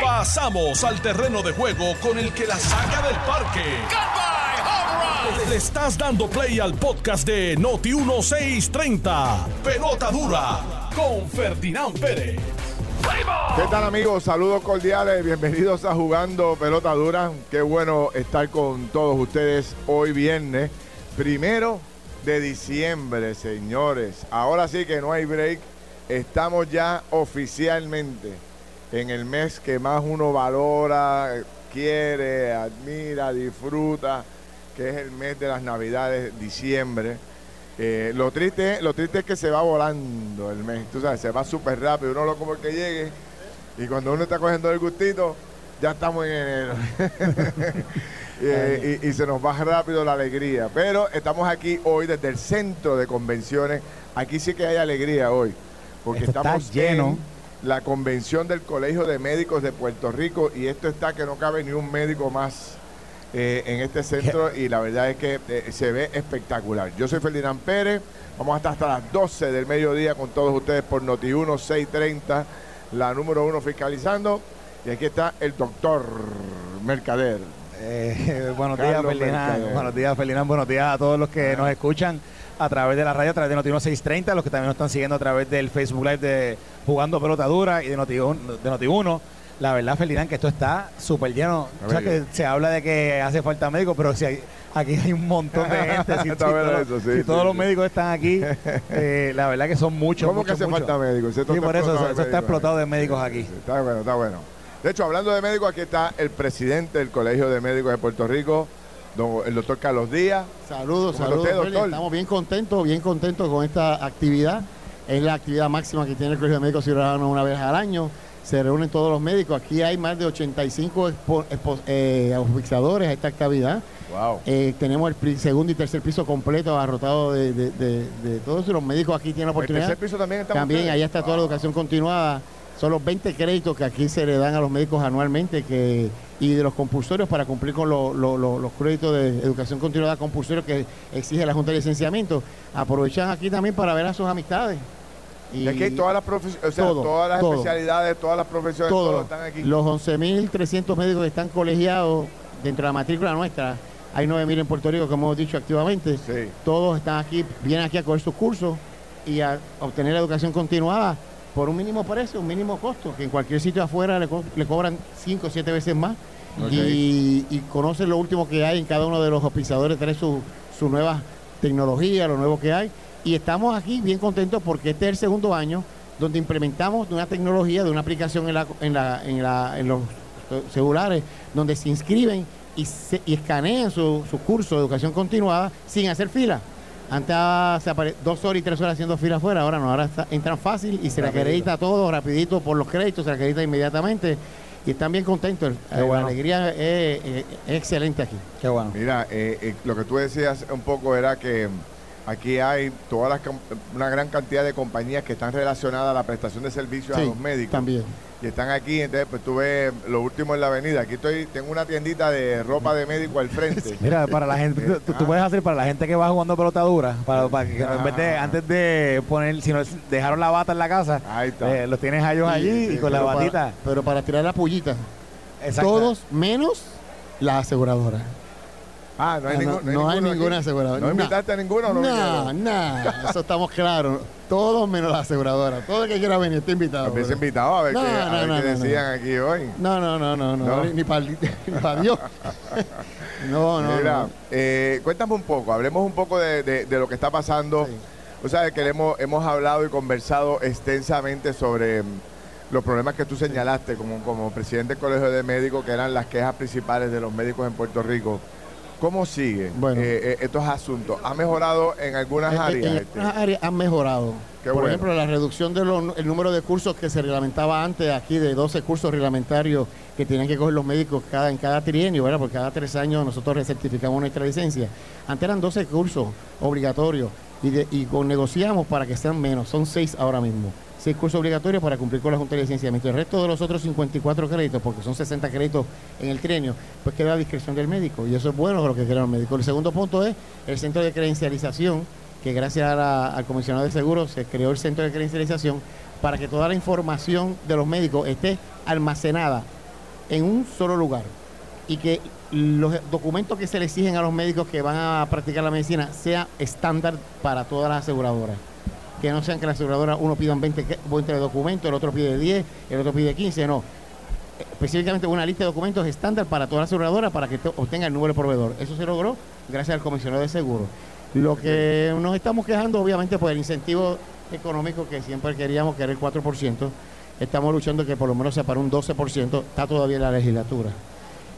Pasamos al terreno de juego con el que la saca del parque. Le estás dando play al podcast de Noti 1630. Pelota dura con Ferdinand Pérez. ¿Qué tal amigos? Saludos cordiales, bienvenidos a Jugando Pelota Dura. Qué bueno estar con todos ustedes hoy viernes, primero de diciembre, señores. Ahora sí que no hay break, estamos ya oficialmente en el mes que más uno valora, quiere, admira, disfruta, que es el mes de las Navidades, diciembre. Eh, lo, triste, lo triste es que se va volando el mes, tú sabes, se va súper rápido, uno lo como que llegue y cuando uno está cogiendo el gustito, ya estamos en enero. Eh, y, y se nos va rápido la alegría. Pero estamos aquí hoy desde el centro de convenciones. Aquí sí que hay alegría hoy, porque Esto está estamos lleno. en la convención del Colegio de Médicos de Puerto Rico y esto está que no cabe ni un médico más eh, en este centro y la verdad es que eh, se ve espectacular. Yo soy Ferdinand Pérez, vamos a estar hasta las 12 del mediodía con todos ustedes por Noti1 630, la número uno fiscalizando. Y aquí está el doctor Mercader. Eh, buenos días, Carlos Ferdinand. Mercader. Buenos días, Ferdinand. Buenos días a todos los que nos escuchan a través de la radio, a través de Noti 630, los que también nos están siguiendo a través del Facebook Live de Jugando Pelota Dura y de Noti, de Noti 1. La verdad, Ferdinand, que esto está súper lleno. O sea, que se habla de que hace falta médicos, pero si hay, aquí hay un montón de gente. Si, si todos- eso, sí, si sí, todos los médicos están aquí, eh, la verdad que son muchos. ¿Cómo que hace muchos. falta médicos? Sí, por eso, está explotado de médicos aquí. Está bueno, está bueno. De hecho, hablando de médicos, aquí está el presidente del Colegio de Médicos de Puerto Rico, don- el doctor Carlos Díaz. Saludos, ¿Cómo está saludos. usted, Feli. doctor? Estamos bien contentos, bien contentos con esta actividad. Es la actividad máxima que tiene el Colegio de Médicos Ciudadanos una vez al año. Se reúnen todos los médicos. Aquí hay más de 85 expo- expo- eh, auspiciadores a esta actividad. Wow. Eh, tenemos el segundo y tercer piso completo abarrotado de, de- de- de todos los médicos aquí tienen la ¿El oportunidad. tercer piso también está También allá está toda la educación continuada. Son los 20 créditos que aquí se le dan a los médicos anualmente que, y de los compulsorios para cumplir con lo- lo- lo- los créditos de educación continuada compulsorios que exige la Junta de Licenciamiento. Aprovechan aquí también para ver a sus amistades. Y aquí hay todas las, o sea, todo, todas las todo. especialidades, todas las profesiones, todos todos están aquí. los 11.300 médicos que están colegiados dentro de la matrícula nuestra. Hay 9.000 en Puerto Rico, como hemos dicho activamente. Sí. Todos están aquí, vienen aquí a coger sus cursos y a obtener la educación continuada por un mínimo precio, un mínimo costo, que en cualquier sitio afuera le, co- le cobran 5 o 7 veces más. Y, y conocen lo último que hay en cada uno de los auspiciadores, trae su, su nueva tecnología, lo nuevo que hay. Y estamos aquí bien contentos porque este es el segundo año donde implementamos una tecnología de una aplicación en, la, en, la, en, la- en los celulares, donde se inscriben y, se, y escanean su, su curso de educación continuada sin hacer fila. Antes ah, se dos horas y tres horas haciendo fila afuera, ahora no, ahora está- entran fácil y se le Rapidito. acredita todo rapidito por los créditos, se le acredita inmediatamente y están bien contentos. Eh, bueno. La alegría es, es- es excelente aquí. Qué bueno. Mira, eh, eh, lo que tú decías un poco era que aquí hay todas las, una gran cantidad de compañías que están relacionadas a la prestación de servicios a los médicos. También. Y están aquí, entonces pues tú ves lo último en la avenida. Aquí estoy, tengo una tiendita de ropa de médico al frente. Mira, para la gente, tú, tú puedes hacer para la gente que va jugando pelota dura, para, para que en vez de, antes de poner, si no dejaron la bata en la casa, Ahí está. eh, los tienes a ellos Sí, allí sí, y con la para- batita. pero para tirar la pullita, Exacto. todos menos la aseguradora. Ah, no hay, Ah, ningún- no, no hay hay ninguna aseguradora. ¿No invitaste a ninguno o no vinieron? no, eso estamos claros. Todos menos la aseguradora. Todo el que quiera venir está invitado. Me hubiese bro. invitado a ver qué, a ver decían aquí hoy. No, no, no, no, no, ni para Dios. no, no, Mira, no. eh, cuéntame un poco, hablemos un poco de, de- de lo que está pasando. Sí. O sea, que hemos, hemos hablado y conversado extensamente sobre mm, los problemas que tú señalaste como, como presidente del Colegio de Médicos, que eran las quejas principales de los médicos en Puerto Rico. ¿Cómo siguen Bueno. eh, eh, estos asuntos? ¿Ha mejorado en algunas En- en- áreas? En este? algunas áreas han mejorado. Qué Por bueno. ejemplo, la reducción del número de cursos que se reglamentaba antes aquí de 12 cursos reglamentarios que tenían que coger los médicos cada, en cada trienio, ¿verdad? Porque cada tres años nosotros recertificamos nuestra licencia. Antes eran 12 cursos obligatorios y, de- y negociamos para que sean menos. Son 6 ahora mismo. 6 cursos obligatorios para cumplir con la Junta de Licenciamiento. El resto de los otros 54 créditos, porque son 60 créditos en el trienio, pues queda a discreción del médico. Y eso es bueno lo que quieren los médicos. El segundo punto es el centro de credencialización que gracias al comisionado de seguros se creó el centro de credencialización para que toda la información de los médicos esté almacenada en un solo lugar y que los documentos que se le exigen a los médicos que van a practicar la medicina sea estándar para todas las aseguradoras. Que no sean que las aseguradoras uno pidan 20, que- 20 de documentos, el otro pide 10, el otro pide 15, no. Específicamente una lista de documentos estándar para todas las aseguradoras para que te- obtenga el número de proveedor. Eso se logró gracias al comisionado de seguro. Lo que nos estamos quejando, obviamente, por el incentivo económico que siempre queríamos, que era el 4%. Estamos luchando que por lo menos sea para un 12%. Está todavía en la legislatura.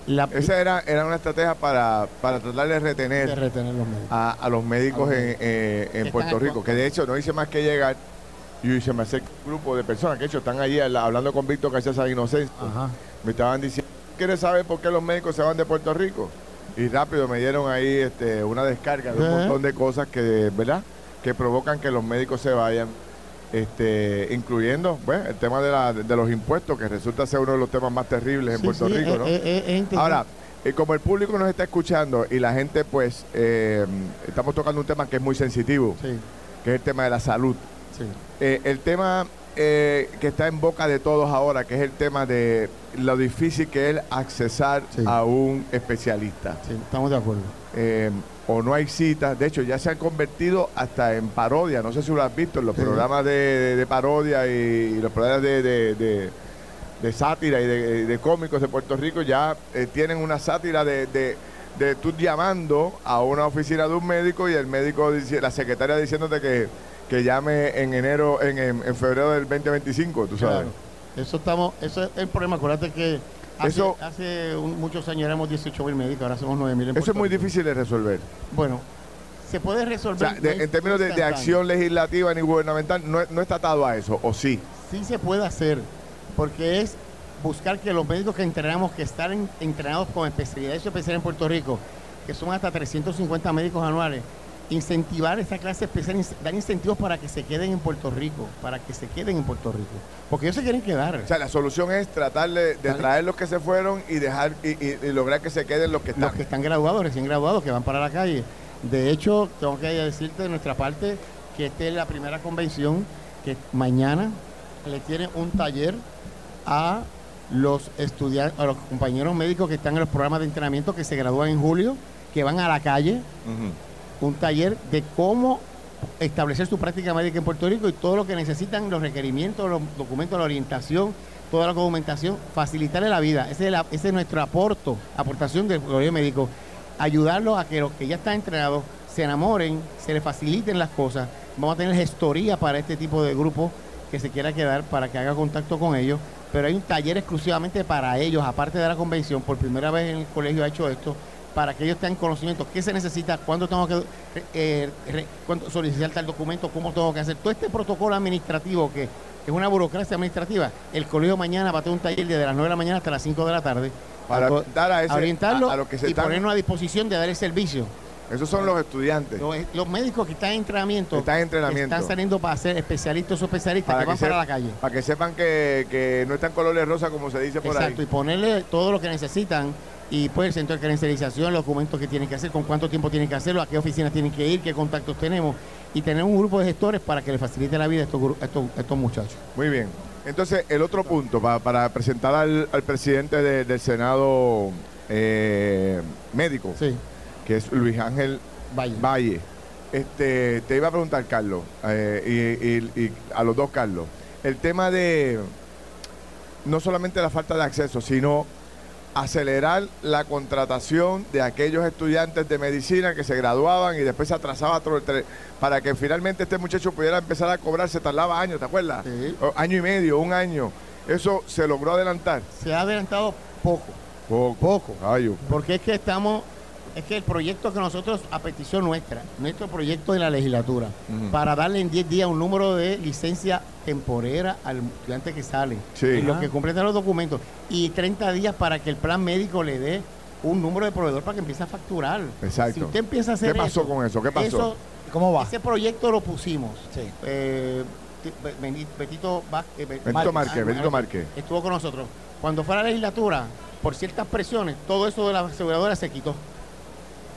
La, Esa era, era una estrategia para, para tratar de retener de retener los médicos. a, a los médicos A en, eh, en Puerto Rico, que de hecho no hice más que llegar y se me acerca un grupo de personas que de hecho están allí al- hablando con Víctor Inocencio. Ajá. Me estaban diciendo, ¿quieres saber por qué los médicos se van de Puerto Rico? Y rápido me dieron ahí este, una descarga de un montón de cosas que, ¿verdad? Que provocan que los médicos se vayan. Este, incluyendo bueno, el tema de, la- de los impuestos, que resulta ser uno de los temas más terribles en Sí, Puerto sí, Rico, es- ¿no? es entendible. Ahora, eh, como el público nos está escuchando y la gente, pues, eh, estamos tocando un tema que es muy sensitivo, Sí, que es el tema de la salud. sí. Eh, el tema eh, que está en boca de todos ahora, que es el tema de lo difícil que es accesar Sí. a un especialista. Sí, estamos de acuerdo. O no hay citas. De hecho, ya se han convertido hasta en parodia. No sé si lo has visto en los Sí. programas de, de- de parodia y, y los programas de, de- de- de sátira y de, cómicos de Puerto Rico. Ya eh, tienen una sátira de, de, de tú llamando a una oficina de un médico y el médico, dice, la secretaria diciéndote que, que llame en enero, en, en- en febrero del 2025, tú sabes. Claro. Eso estamos, eso es el problema. Acuérdate que hace, Eso- hace un- muchos años éramos 18 mil médicos, ahora somos 9 mil. Eso es muy difícil de resolver. Bueno, se puede O resolver. sea, de- no en términos de, acción legislativa ni gubernamental, no, no está atado a eso, ¿o sí? Sí se puede hacer, porque es buscar que los médicos que entrenamos, que están entrenados con especialidades especiales en Puerto Rico, que son hasta 350 médicos anuales, incentivar esa clase especial, dar incentivos para que se queden en Puerto Rico, para que se queden en Puerto Rico, porque ellos se quieren quedar. O sea, la solución es tratar de, de traer los que se fueron y dejar y, y- y lograr que se queden los que están. los que están graduados, recién graduados, que van para la calle. De hecho, tengo que decirte de nuestra parte que esta es la primera convención que mañana le tiene un taller a los estudiantes, a los compañeros médicos que están en los programas de entrenamiento que se gradúan en julio, que van a la calle. Un taller de cómo establecer su práctica médica en Puerto Rico y todo lo que necesitan, los requerimientos, los documentos, la orientación, toda la documentación, facilitarle la vida. Ese es, nuestro aporto, aportación del colegio médico. Ayudarlos a que los que ya están entrenados se enamoren, se les faciliten las cosas. Vamos a tener gestoría para este tipo de grupo que se quiera quedar para que haga contacto con ellos. Pero hay un taller exclusivamente para ellos, aparte de la convención. Por primera vez en el colegio ha hecho esto para que ellos tengan conocimiento qué se necesita, cuándo tengo que eh, cuándo solicitar tal documento, cómo tengo que hacer. Todo este protocolo administrativo que, que es una burocracia administrativa, el colegio mañana va a tener un taller desde las 9 de la mañana hasta las 5 de la tarde. Para dar a ese- orientarlo a- los que se y están- ponernos a disposición de dar el servicio. Esos son los estudiantes. Los, los médicos que están en entrenamiento, Están en entrenamiento. están saliendo para ser especialistas o especialistas Para que que van para la calle. Para que sepan que, que no están colores rosa como se dice por Exacto, y ahí. ponerle todo lo que necesitan y pues el centro de credencialización, los documentos que tienen que hacer, con cuánto tiempo tienen que hacerlo, a qué oficinas tienen que ir, qué contactos tenemos y tener un grupo de gestores para que les facilite la vida a estos, a estos, a estos muchachos. Muy bien. Entonces, el otro punto, pa- para presentar al, al presidente de- del Senado eh, médico, Sí, que es Luis Ángel vaya. Valle. Este, te iba a preguntar, Carlos, eh, y, y- y a los dos, Carlos, el tema de no solamente la falta de acceso, sino acelerar la contratación de aquellos estudiantes de medicina que se graduaban y después se atrasaba otro tre- para que finalmente este muchacho pudiera empezar a cobrar, se tardaba años, ¿te acuerdas? Sí. O- Año y medio, un año. Eso se logró adelantar. Se ha adelantado poco, Poco. Poco. Ay, porque es que estamos, es que el proyecto que nosotros, a petición nuestra, nuestro proyecto de la legislatura, para darle en 10 días un número de licencia temporera al estudiante que sale, Sí. y los que completan los documentos, y 30 días para que el plan médico le dé un número de proveedor para que empiece a facturar. Exacto. Si usted empieza a hacer ¿Qué pasó eso, con eso? ¿Qué pasó? eso- ¿Cómo va? ese proyecto lo pusimos. Sí. Eh, Betito, eh, Márquez, Márquez. Estuvo con nosotros. Cuando fue a la legislatura, por ciertas presiones, todo eso de la aseguradora se quitó.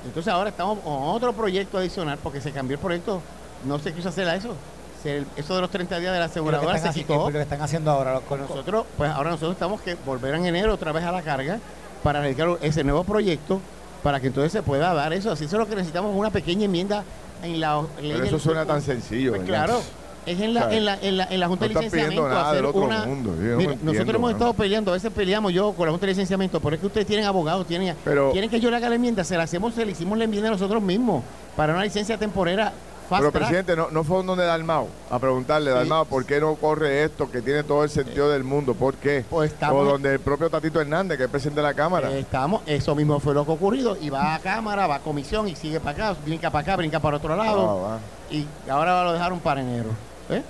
Entonces ahora estamos con otro proyecto adicional porque se cambió el proyecto. No se quiso hacer a eso. se- eso de los 30 días de la ¿Qué es lo que aseguradora están se quitó. lo que están haciendo ahora con Nosotros, pues ahora nosotros estamos que volver en enero otra vez a la carga para dedicar ese nuevo proyecto para que entonces se pueda dar eso. Así eso es lo que necesitamos, una pequeña enmienda en la ley Pero eso suena tan sencillo, Pues claro, es en la, ¿Sabes? en la, en la, en la Junta No de Licenciamiento hacer una... mundo, no nosotros hemos estado peleando, a veces peleamos yo con la Junta de Licenciamiento, pero es que ustedes tienen abogados, tienen, Pero- quieren que yo le haga la enmienda, se la hacemos, se le hicimos la enmienda nosotros mismos para una licencia temporera fast Pero, track. presidente, no, no fue donde Dalmao a preguntarle, Sí. Dalmao, ¿por qué no corre esto que tiene todo el sentido del mundo? ¿Por qué? Pues estamos- O donde el propio Tatito Hernández, que es presidente de la Cámara. Eh, estamos, eso mismo fue lo que ha ocurrido. Y va a cámara, va a comisión y sigue para acá, brinca para acá, brinca para otro lado. Ah. Y ahora lo dejaron para enero. ¿Eh?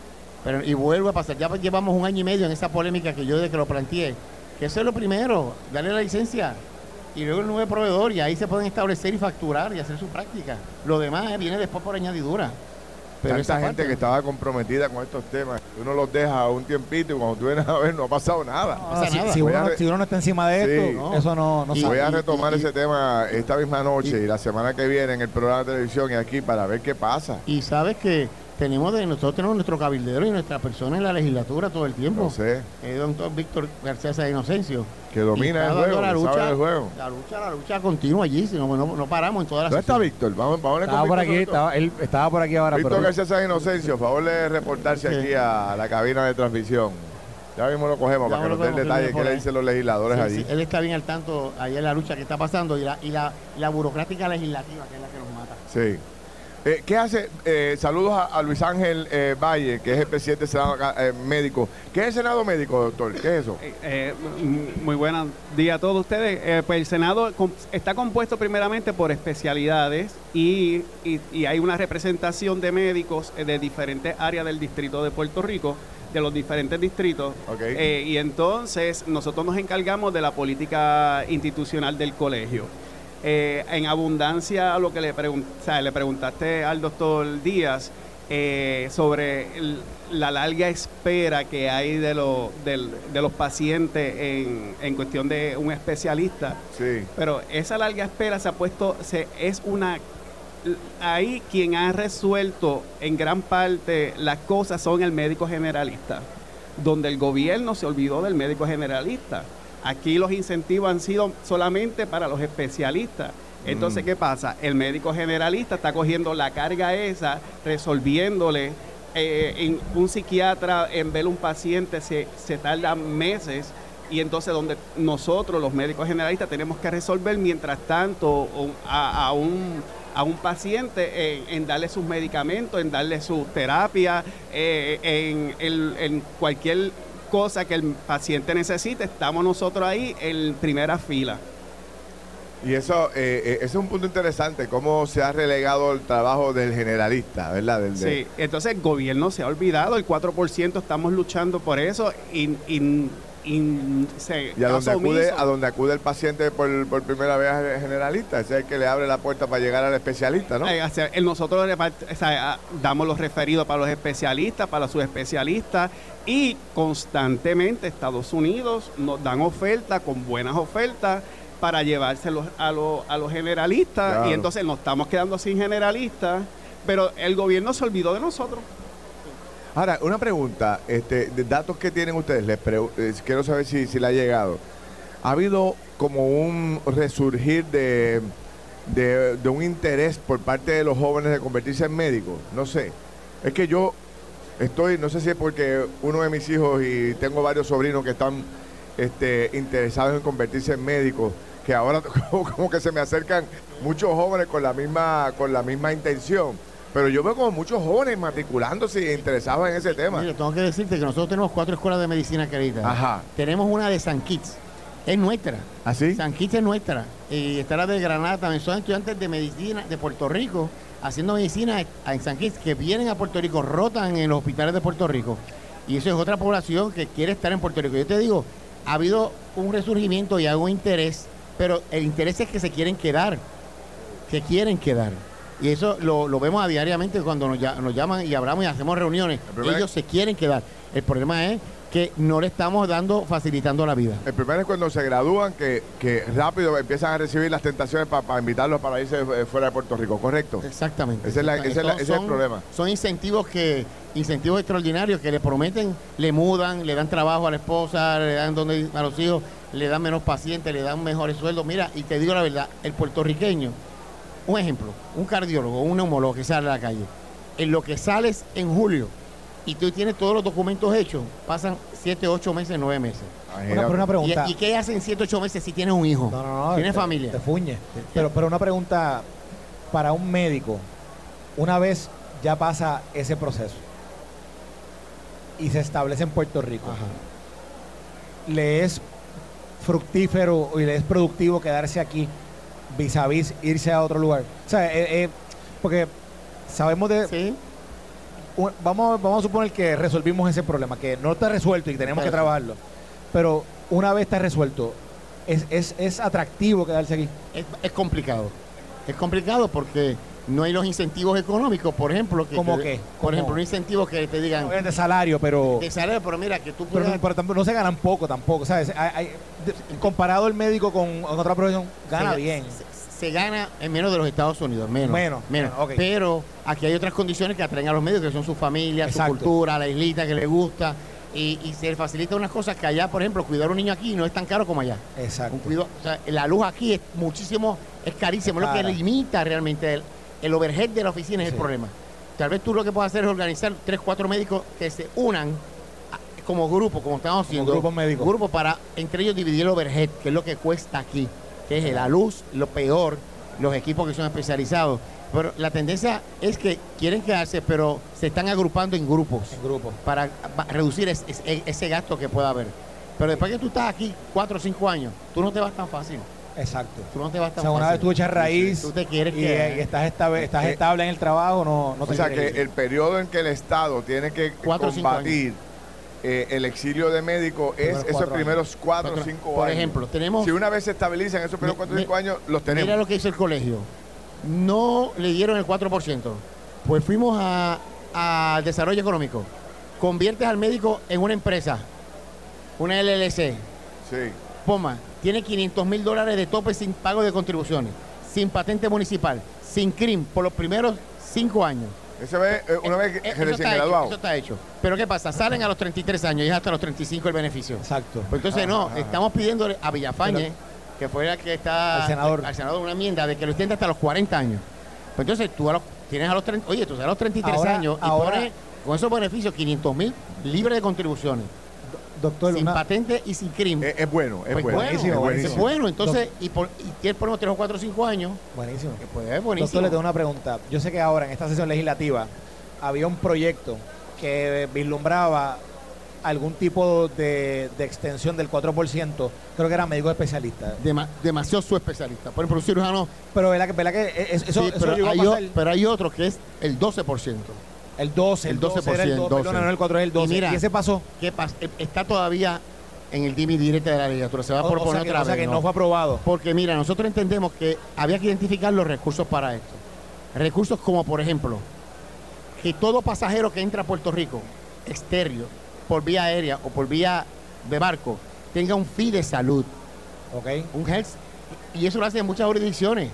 Pero, y vuelve a pasar. Ya llevamos un año y medio en esa polémica que yo desde que lo planteé. Que eso es lo primero, darle la licencia. Y luego el nuevo proveedor, y ahí se pueden establecer y facturar y hacer su práctica. Lo demás eh, viene después por añadidura. Pero Tanta esa gente parte- que estaba comprometida con estos temas, uno los deja un tiempito y cuando tú vienes a ver no ha pasado nada. No pasa si, nada. si uno, a re- si uno no está encima de Sí. esto, No. eso no, no Y-. Voy a retomar y- ese tema esta misma noche y- y, la semana que viene en el programa de televisión y aquí para ver qué pasa. Y sabes que tenemos de nosotros tenemos nuestro cabildero y nuestra persona en la legislatura todo el tiempo. No sé, el doctor Víctor García de Inocencio. que domina el juego, la sabe lucha, del juego. La lucha, la lucha continua allí, si no, no, no paramos en todas las ¿Dónde está. Víctor? Vamos, vamos Estaba con por Víctor aquí, estaba, él estaba por aquí ahora, Víctor pero García Sáenz Inocencio, favor de reportarse aquí a la cabina de transmisión. Ya mismo lo cogemos Ya para que nos dé el cogemos, detalle que le dicen los legisladores Sí, allí. sí, él está bien al tanto ahí en la lucha que está pasando y la, y la, la burocrática legislativa que es la que nos mata. Sí. Eh, ¿Qué hace? Eh, saludos a, a Luis Ángel eh, Valle, que es el presidente del Senado eh, Médico. ¿Qué es el Senado Médico, doctor? ¿Qué es eso? Eh, muy buenos días a todos ustedes. Pues el Senado está compuesto primeramente por especialidades y, y- y hay una representación de médicos de diferentes áreas del distrito de Puerto Rico, de los diferentes distritos. Ok. Eh, y entonces nosotros nos encargamos de la política institucional del colegio. Eh, en abundancia a lo que le, pregun- o sea, le preguntaste al doctor Díaz eh, sobre el- la larga espera que hay de, lo- del- de los pacientes en, en cuestión de un especialista. Sí. Pero esa larga espera se ha puesto, se, es una... Ahí quien ha resuelto en gran parte las cosas son el médico generalista, donde el gobierno se olvidó del médico generalista. Aquí los incentivos han sido solamente para los especialistas. Entonces, Mm. ¿qué pasa? El médico generalista está cogiendo la carga esa, resolviéndole. eh, en un psiquiatra en ver un paciente se, se tarda meses y entonces donde nosotros los médicos generalistas tenemos que resolver mientras tanto a, a un a un paciente en, en darle sus medicamentos, en darle su terapia, eh, en, en cualquier cosa que el paciente necesite, estamos nosotros ahí en primera fila. Y eso, eh, eh, es un punto interesante, cómo se ha relegado el trabajo del generalista, ¿verdad? Del, de- Sí, entonces el gobierno se ha olvidado, el 4% estamos luchando por eso y, y- y se Y a donde, acude, a donde acude el paciente por, por primera vez al generalista, ese es el que le abre la puerta para llegar al especialista, ¿no? Eh, o sea, el- nosotros o sea, damos los referidos para los especialistas, para los subespecialistas y constantemente Estados Unidos nos dan ofertas con buenas ofertas para llevárselos a, los- a los generalistas Claro. y entonces nos estamos quedando sin generalistas, pero el gobierno se olvidó de nosotros. Ahora, una pregunta, este, de datos que tienen ustedes, les eh, quiero saber si, si le ha llegado. ¿Ha habido como un resurgir de, de, un interés por parte de los jóvenes de convertirse en médicos? No sé. Es que yo estoy, no sé si es porque uno de mis hijos y tengo varios sobrinos que están este, interesados en convertirse en médicos, que ahora como que se me acercan muchos jóvenes con la misma, con la misma intención. Pero yo veo como muchos jóvenes matriculándose e interesados en ese tema. Mira, tengo que decirte que nosotros tenemos cuatro escuelas de medicina acreditadas. Ajá. Tenemos una de San Kitts, es nuestra. ¿Así? San Kitts es nuestra. Y está la de Granada también. Son estudiantes de medicina de Puerto Rico haciendo medicina en San Kitts que vienen a Puerto Rico, rotan en los hospitales de Puerto Rico. Y eso es otra población que quiere estar en Puerto Rico. Yo te digo, ha habido un resurgimiento y algún interés, pero el interés es que se quieren quedar, que quieren quedar. Y eso lo, lo vemos a diariamente cuando nos, nos llaman y hablamos y hacemos reuniones. El Ellos se quieren quedar. El problema es que no le estamos dando, facilitando la vida. El primero es cuando se gradúan que, que rápido empiezan a recibir las tentaciones para invitarlos para irse eh, fuera de Puerto Rico, ¿correcto? Exactamente. Ese es la- ese es el problema. Son incentivos que incentivos extraordinarios que le prometen, le mudan, le dan trabajo a la esposa, le dan donde a los hijos, le dan menos pacientes, le dan mejores sueldos. Mira, y te digo la verdad, el puertorriqueño, un ejemplo, un cardiólogo, un neumólogo que sale a la calle, en lo que sales en julio y tú tienes todos los documentos hechos, pasan 7, 8 meses, 9 meses. Una, pero una ¿Y, pregunta. y qué hacen 7, 8 meses si tienes un hijo? No, no, no. ¿Tienes te- familia? Te fuñe. Pero, pero una pregunta para un médico. Una vez ya pasa ese proceso y se establece en Puerto Rico, Ajá. ¿le es fructífero y le es productivo quedarse aquí vis a vis irse a otro lugar? O sea, eh, eh, porque sabemos de... Sí. un- vamos, vamos a suponer que resolvimos ese problema, que no está resuelto y tenemos que trabajarlo. Pero una vez está resuelto, es, es, es atractivo quedarse aquí. Es, es complicado. Es complicado porque no hay los incentivos económicos, por ejemplo. Que ¿Cómo te- qué? Por ¿Cómo? ejemplo, un incentivo que te digan de salario, pero, de salario, pero mira, que tú pero, pero tampoco- no se ganan poco tampoco, ¿sabes? Hay- hay- de- comparado el médico con, con otra profesión, gana se, bien. Se, se gana en menos de los Estados Unidos, menos. Menos, menos. Pero aquí hay otras condiciones que atraen a los medios, que son su familia, Exacto. su cultura, la islita que les gusta. Y, y se facilita unas cosas que allá, por ejemplo, cuidar a un niño aquí no es tan caro como allá. Un Exacto. cuido- o sea, la luz aquí es muchísimo, es carísimo, es lo que limita realmente el, el overhead de la oficina es Sí. el problema. Tal vez tú lo que puedes hacer es organizar tres, cuatro médicos que se unan a- como grupo, como estamos haciendo. grupos médicos. Grupo para entre ellos dividir el overhead, que es lo que cuesta aquí, que es la luz, lo peor, los equipos que son especializados. Pero la tendencia es que quieren quedarse, pero se están agrupando en grupos En grupo. para reducir es- es- ese gasto que pueda haber. Pero después que tú estás aquí cuatro o cinco años, tú no te vas tan fácil. Exacto. Tú no te vas O sea, una fácil. vez tú echas raíz Tú te quieres y, quedar. y estás, estable, estás Eh, estable en el trabajo, no, no te O sea que ir. el periodo en que el Estado tiene que Cuatro combatir eh, el exilio de médicos es esos primeros cuatro o cinco por años. ejemplo, tenemos- Si una vez se estabilizan esos primeros Mi- cuatro o cinco años, los tenemos. Mira lo que hizo el colegio. No le dieron el 4%. Pues fuimos a- al desarrollo económico. Conviertes al médico en una empresa, una LLC. Sí. Poma, tiene 500 mil dólares de tope sin pago de contribuciones, sin patente municipal, sin CRIM por los primeros cinco años. Ese ve, eh, una vez que Eh, eso recién está hecho, graduado. eso está hecho. Pero ¿qué pasa? Salen a los 33 años y es hasta los 35 el beneficio. Exacto. Pues entonces no, Ajá. estamos pidiéndole a Villafañe, que fue la que está Al senador. al senador una enmienda de que lo extienda hasta los 40 años. Pues entonces tú a los- tienes a los 30, oye, tú a los 33 Ahora- años y ahora- pones con esos beneficios 500 mil libres de contribuciones, Doctor, sin una- patente y sin crimen. Es, es bueno, es Pues bueno. bueno, buenísimo, es bueno, entonces, y, por, y tienes por unos 3 o 4 o 5 años, buenísimo. que pues es buenísimo. Doctor, le tengo una pregunta. Yo sé que ahora en esta sesión legislativa había un proyecto que vislumbraba algún tipo de, de extensión del 4%, creo que era médico especialista. Dema- demasiado su especialista. Por ejemplo, un cirujano, Pero ¿verdad que, verdad que es- eso, sí, eso pero, llegó a hay, o- pasar? pero hay otro que es el 12%. El 12, el el 12, era el 12, 12%, perdona, no el 4 es el 12. Y mira, ¿Y ese pasó? ¿Qué pasa? Eh, Está todavía en el DIMI directa de la legislatura. Se va a O, o proponer sea que, otra o sea vez. que no fue aprobado. Porque mira, nosotros entendemos que había que identificar los recursos para esto. Recursos como, por ejemplo, que todo pasajero que entra a Puerto Rico, exterior, por vía aérea o por vía de barco, tenga un fee de salud, ¿Ok? un health. Y eso lo hacen muchas jurisdicciones.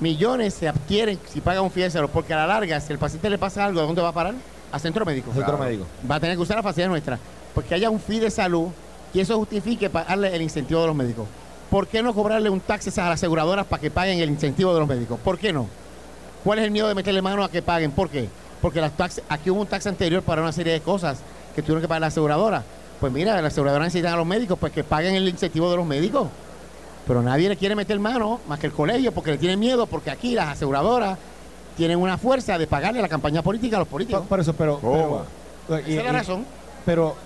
Millones se adquieren si pagan un salud, porque a la larga, si el paciente le pasa algo, ¿a dónde va a parar? A centro médico Centro Claro. médico. va a tener que usar la facilidad nuestra. Porque haya un fee de salud y eso justifique pagarle el incentivo de los médicos. ¿Por qué no cobrarle un taxes a las aseguradoras para que paguen el incentivo de los médicos? ¿Por qué no? ¿Cuál es el miedo de meterle mano a que paguen? ¿Por qué? Porque las taxes, aquí hubo un tax anterior para una serie de cosas que tuvieron que pagar la aseguradora. Pues mira, la aseguradora necesitan a los médicos, pues que paguen el incentivo de los médicos. Pero nadie le quiere meter mano más que el colegio porque le tienen miedo, porque aquí las aseguradoras tienen una fuerza de pagarle la campaña política a los políticos. Por, por eso, pero... ¿Cómo? pero- Esa es la razón. Pero...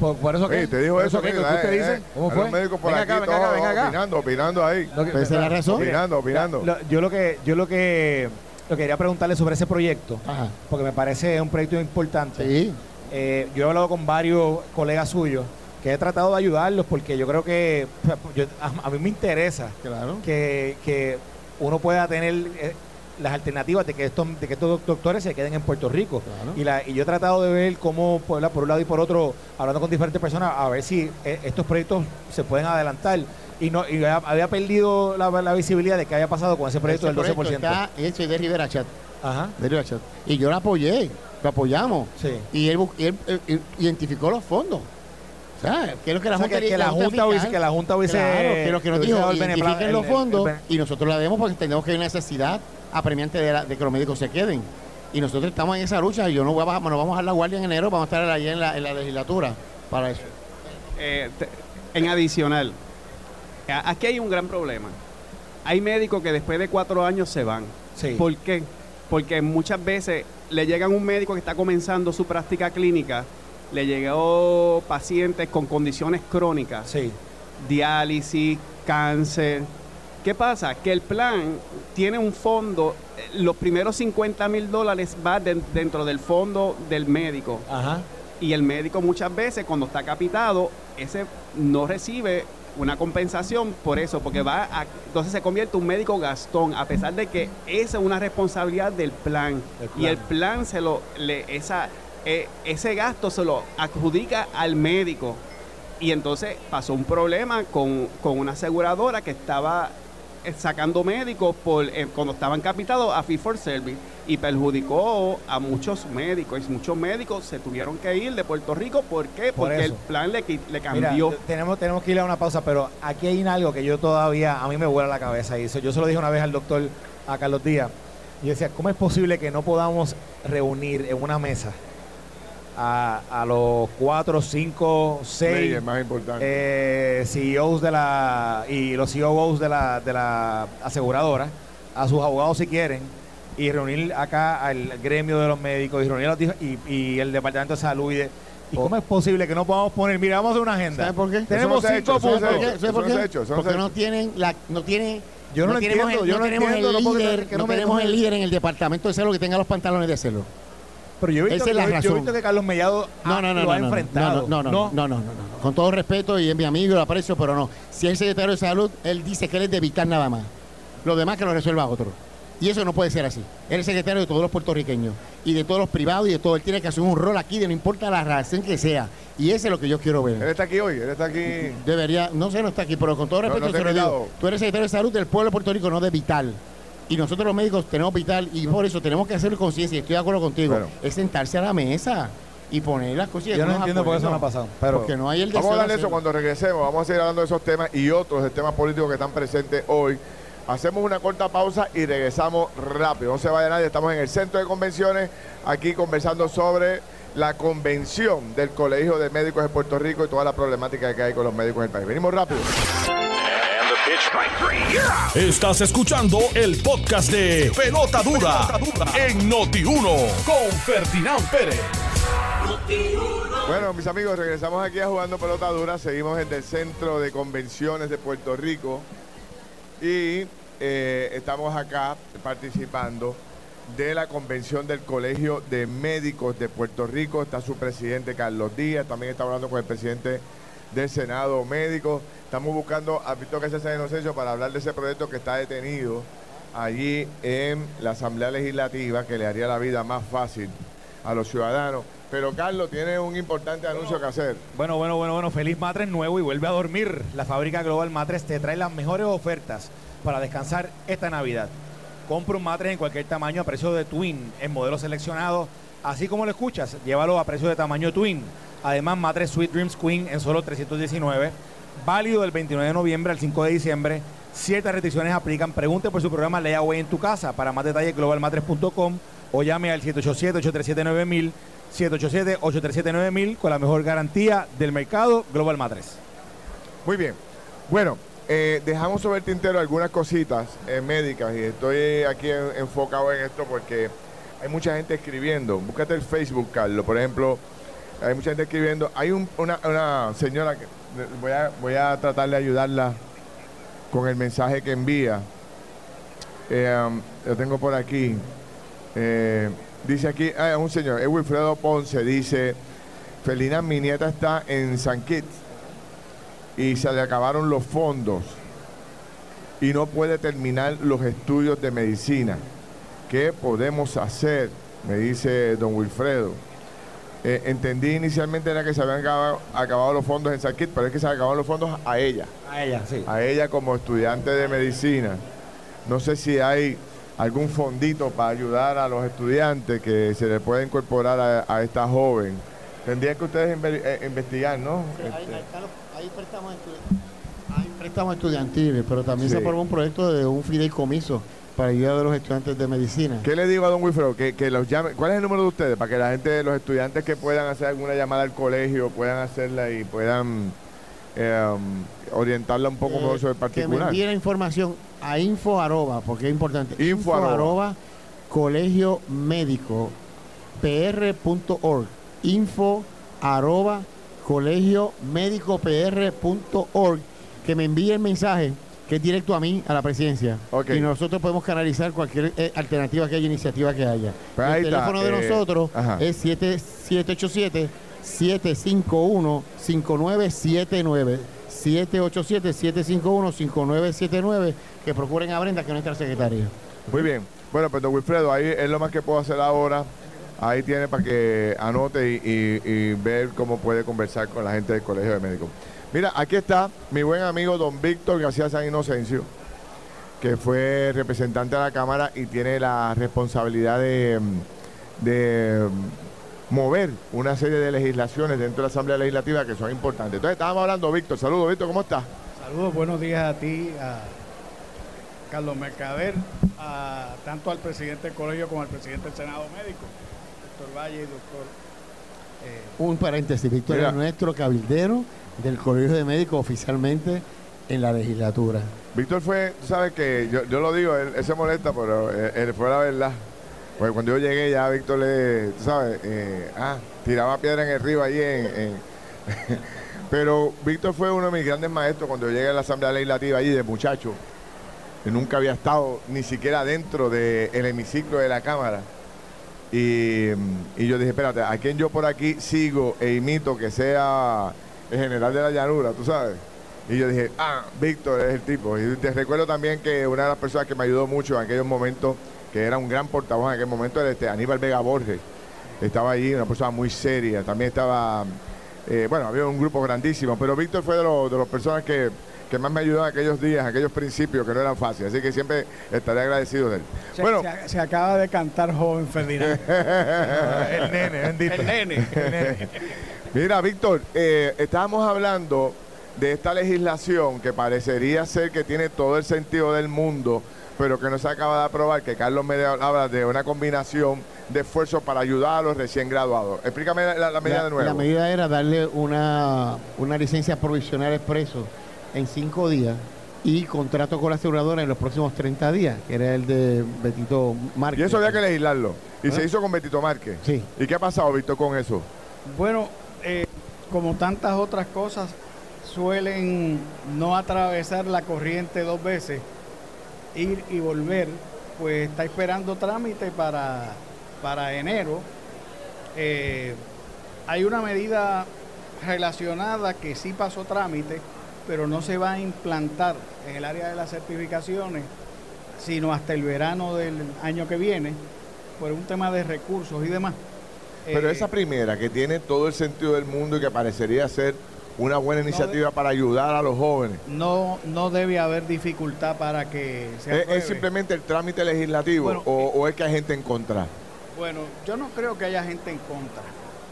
Por, por eso que... te dijo eso, que, amigo, ¿qué usted eh, dice? eh, ¿Cómo fue? médicos por venga aquí, acá, venga acá, venga acá. Opinando, opinando ahí. Que- Pues esa es la razón. Opinando, opinando. Lo- yo lo que yo lo que lo quería preguntarle sobre ese proyecto, Ajá. porque me parece un proyecto importante. Sí. Eh, yo he hablado con varios colegas suyos que he tratado de ayudarlos porque yo creo que yo- a, a mí me interesa Claro. que, que uno pueda tener eh, las alternativas de que estos de que estos doctores se queden en Puerto Rico Claro. y, la, y yo he tratado de ver cómo por, la- por un lado y por otro hablando con diferentes personas a ver si eh, estos proyectos se pueden adelantar y no y había, perdido la, la visibilidad de qué había pasado con ese proyecto Ese del 12%. proyecto está hecho de Rivera Chat. Ajá. de Rivera Chat. Y yo la apoyé. lo apoyamos. Sí. Y él, él, él- él identificó los fondos. O sea, que la O sea, Junta, que, que la Junta fiscal- que la Junta hubiese Claro, que nos dijo, identifiquen los el- el- fondos el- y nosotros la demos porque entendemos que hay una necesidad apremiante de, la- de que los médicos se queden. Y nosotros estamos en esa lucha y yo no voy a bajar, nos vamos a dar la guardia en enero, vamos a estar allí en la, en la legislatura para eso. Eh, te- en adicional, a- aquí hay un gran problema. Hay médicos que después de cuatro años se van. Sí. ¿Por qué? Porque muchas veces le llegan un médico que está comenzando su práctica clínica, le llegó pacientes con condiciones crónicas, Sí. diálisis, cáncer. ¿Qué pasa? Que el plan tiene un fondo, eh, los primeros 50 mil dólares va de- dentro del fondo del médico. Ajá. Y el médico muchas veces cuando está capitado, ese no recibe una compensación por eso, porque va a, entonces se convierte en un médico gastón, a pesar de que esa es una responsabilidad del plan. Del Y el plan. plan se lo, le, esa, eh, ese gasto se lo adjudica al médico. Y entonces pasó un problema con, con una aseguradora que estaba eh, sacando médicos por, eh, cuando estaban capitados a Fee for Service y perjudicó a muchos médicos. Y muchos médicos se tuvieron que ir de Puerto Rico. ¿Por qué? Por Porque eso. el plan le, cambió. te- tenemos, tenemos que ir a una pausa, pero aquí hay algo que yo todavía, a mí me vuela la cabeza. Y eso, yo se lo dije una vez al doctor, a Carlos Díaz. Y decía, ¿cómo es posible que no podamos reunir en una mesa a, a los cuatro, cinco, seis Leyes más eh, CEOs de la y los CEOs de la, de la aseguradora, a sus abogados si quieren, y reunir acá al gremio de los médicos y reunir a los y, y el departamento de salud y de- ¿Y cómo es posible que no podamos poner, mira, vamos a hacer una agenda? ¿Sabe por qué? Tenemos no cinco hecho, no puntos. hecho. ¿Sabe por Eso no qué? hecho, no Porque no tienen la, no tienen, Yo no lo tenemos entiendo, el, yo no tenemos entiendo, el no líder, no no tenemos no me- el líder en el departamento de salud que tenga los pantalones de hacerlo. Pero yo he visto, Esa es la yo he- yo he razón. visto que Carlos Mellado No, ha- no, no, lo no, ha no, enfrentado. No, no, no, no, no, no, no, no. Con todo respeto y es mi amigo, lo aprecio, pero no. Si es el secretario de salud, él dice que él es de evitar nada más. Lo demás que lo resuelva otro. Y eso no puede ser así. Él es secretario de todos los puertorriqueños y de todos los privados y de todo. Él tiene que asumir un rol aquí, de no importa la razón que sea. Y ese es lo que yo quiero Él ver. está aquí hoy, él está aquí. Debería, no sé, no está aquí, pero con todo No, respeto no te se lo digo. Tú eres secretario de salud del pueblo de Puerto Rico, no de Vital. Y nosotros los médicos tenemos Vital y por eso tenemos que hacer conciencia, y estoy de acuerdo contigo, es sentarse a la mesa y poner las cosas. Yo no entiendo por qué eso no ha pasado. Pero Porque no hay el deseo Vamos a hablar de eso cuando regresemos. Vamos a seguir hablando de esos temas y otros de temas políticos que están presentes hoy. Hacemos una corta pausa y regresamos rápido. No se vaya nadie. Estamos en el centro de convenciones, aquí conversando sobre la convención del Colegio de Médicos de Puerto Rico y toda la problemática que hay con los médicos en el país. Venimos rápido. Estás escuchando el podcast de Pelota Dura, en Noti1 con Ferdinand Pérez. Bueno, mis amigos, regresamos aquí a Jugando Pelota Dura. Seguimos en el Centro de Convenciones de Puerto Rico. Y eh, estamos acá participando de la convención del Colegio de Médicos de Puerto Rico. Está su presidente Carlos Díaz. También está hablando con el presidente del Senado Médico. Estamos buscando a Cáceres de Inocencio para hablar de ese proyecto que está detenido allí en la Asamblea Legislativa, que le haría la vida más fácil a los ciudadanos. Pero Carlos tiene un importante anuncio que hacer. Bueno, bueno, bueno, bueno, feliz matres nuevo y vuelve a dormir. La fábrica Global Matres te trae las mejores ofertas para descansar esta Navidad. Compra un matres en cualquier tamaño a precio de Twin en modelos seleccionados, así como lo escuchas, llévalo a precio de tamaño Twin. Además, matres Sweet Dreams Queen en solo 319, válido del 29 de noviembre al 5 de diciembre. Ciertas restricciones aplican. Pregunte por su programa Layaway en tu casa. Para más detalles, globalmatres.com o llame al 787-837-9000, 787-837-9000 con la mejor garantía del mercado Global Matres. Muy bien. Bueno, eh, dejamos sobre el tintero algunas cositas eh, médicas y estoy aquí en- enfocado en esto porque hay mucha gente escribiendo. Búscate el Facebook, Carlos. Por ejemplo, hay mucha gente escribiendo. Hay un- una, señora que voy a, tratar de ayudarla con el mensaje que envía. Eh, um, lo tengo por aquí. Eh, dice aquí, ah, un señor, es Wilfredo Ponce, dice, Felina, mi nieta está en San Kitts y se le acabaron los fondos y no puede terminar los estudios de medicina. ¿Qué podemos hacer? Me dice don Wilfredo. Eh, entendí inicialmente era que se habían acabado, acabado los fondos en San Kitts, pero es que se acabaron los fondos a ella A ella, sí. a ella como estudiante de medicina. No sé si hay algún fondito para ayudar a los estudiantes que se les pueda incorporar a, a esta joven. Tendrían que ustedes inve- eh, investigar, ¿no? Sí, hay, Este, hay- hay préstamos hay préstamos estudiantiles, pero también Sí. se aprobó un proyecto de un fideicomiso para ayuda de los estudiantes de medicina. ¿Qué le digo a don Wilfredo? Que, que los llame. ¿Cuál es el número de ustedes? Para que la gente, los estudiantes que puedan hacer alguna llamada al colegio, puedan hacerla y puedan eh, orientarla un poco Eh, mejor sobre el Que me particular. envíe la información a info arroba, porque es importante. Info arroba. colegio médico pr.org. Info arroba colegio médico pr.org. Que me envíe el mensaje que es directo a mí, a la presidencia. Y nosotros podemos canalizar cualquier eh, alternativa que haya, iniciativa que haya. Pues el está, teléfono de eh, nosotros ajá. es 7787 751 5979 787 751 5979 que procuren a Brenda que es nuestra secretaria. Muy bien. Bueno, pues don Wilfredo, ahí es lo más que puedo hacer ahora. Ahí tiene para que anote y, y- y ver cómo puede conversar con la gente del Colegio de Médicos. Mira, aquí está mi buen amigo don Víctor García San Inocencio, que fue representante de la Cámara y tiene la responsabilidad de, de mover una serie de legislaciones dentro de la Asamblea Legislativa que son importantes. Entonces, estábamos hablando, Víctor. Saludos, Víctor, ¿cómo estás? Saludos, buenos días a ti, a Carlos Mercader, a, tanto al presidente del colegio como al presidente del Senado Médico, doctor Valle y doctor... eh, Un paréntesis, Víctor es nuestro cabildero del Colegio de Médicos oficialmente en la legislatura. Víctor fue, tú sabes que yo, yo lo digo, él, se molesta, pero él, él fue la verdad. Porque cuando yo llegué ya Víctor le, tú sabes, eh, ah, tiraba piedra en el río ahí en... pero Víctor fue uno de mis grandes maestros cuando yo llegué a la Asamblea Legislativa allí de muchacho. nunca había estado ni siquiera dentro del hemiciclo de la Cámara. Y yo dije, espérate, ¿a quién yo por aquí sigo e imito que sea el general de la llanura, tú sabes? Y yo dije, ah, Víctor es el tipo. Y te recuerdo también que una de las personas que me ayudó mucho en aquellos momentos, que era un gran portavoz en aquel momento, era este Aníbal Vega Borges. Estaba allí, una persona muy seria. También estaba, eh, bueno, había un grupo grandísimo, pero Víctor fue de, los de las personas que, que más me ayudó en aquellos días, en aquellos principios que no eran fáciles. Así que siempre estaré agradecido de él. se, bueno, se- se acaba de cantar joven Ferdinand. el nene, bendito. El nene. Mira, Víctor, eh, estábamos hablando de esta legislación que parecería ser que tiene todo el sentido del mundo, pero que no se acaba de aprobar, que Carlos me habla de una combinación de esfuerzos para ayudar a los recién graduados. Explícame la, la- la medida La, de nuevo. la medida era darle una, una licencia provisional expreso en cinco días y contrato con la aseguradora en los próximos 30 días, que era el de Betito Márquez. y eso había que legislarlo. Y se hizo con Betito Márquez. Sí. ¿Y qué ha pasado, Víctor, con eso? Bueno, como tantas otras cosas, suelen no atravesar la corriente dos veces, ir y volver, pues está esperando trámite para, para enero. Eh, hay una medida relacionada que sí pasó trámite, pero no se va a implantar en el área de las certificaciones, sino hasta el verano del año que viene, por un tema de recursos y demás. Pero Eh, esa primera, que tiene todo el sentido del mundo y que parecería ser una buena iniciativa para ayudar a los jóvenes. no, no debe haber dificultad para que se ¿Es, es simplemente el trámite legislativo Bueno, o, o es que hay gente en contra? Bueno, yo no creo que haya gente en contra.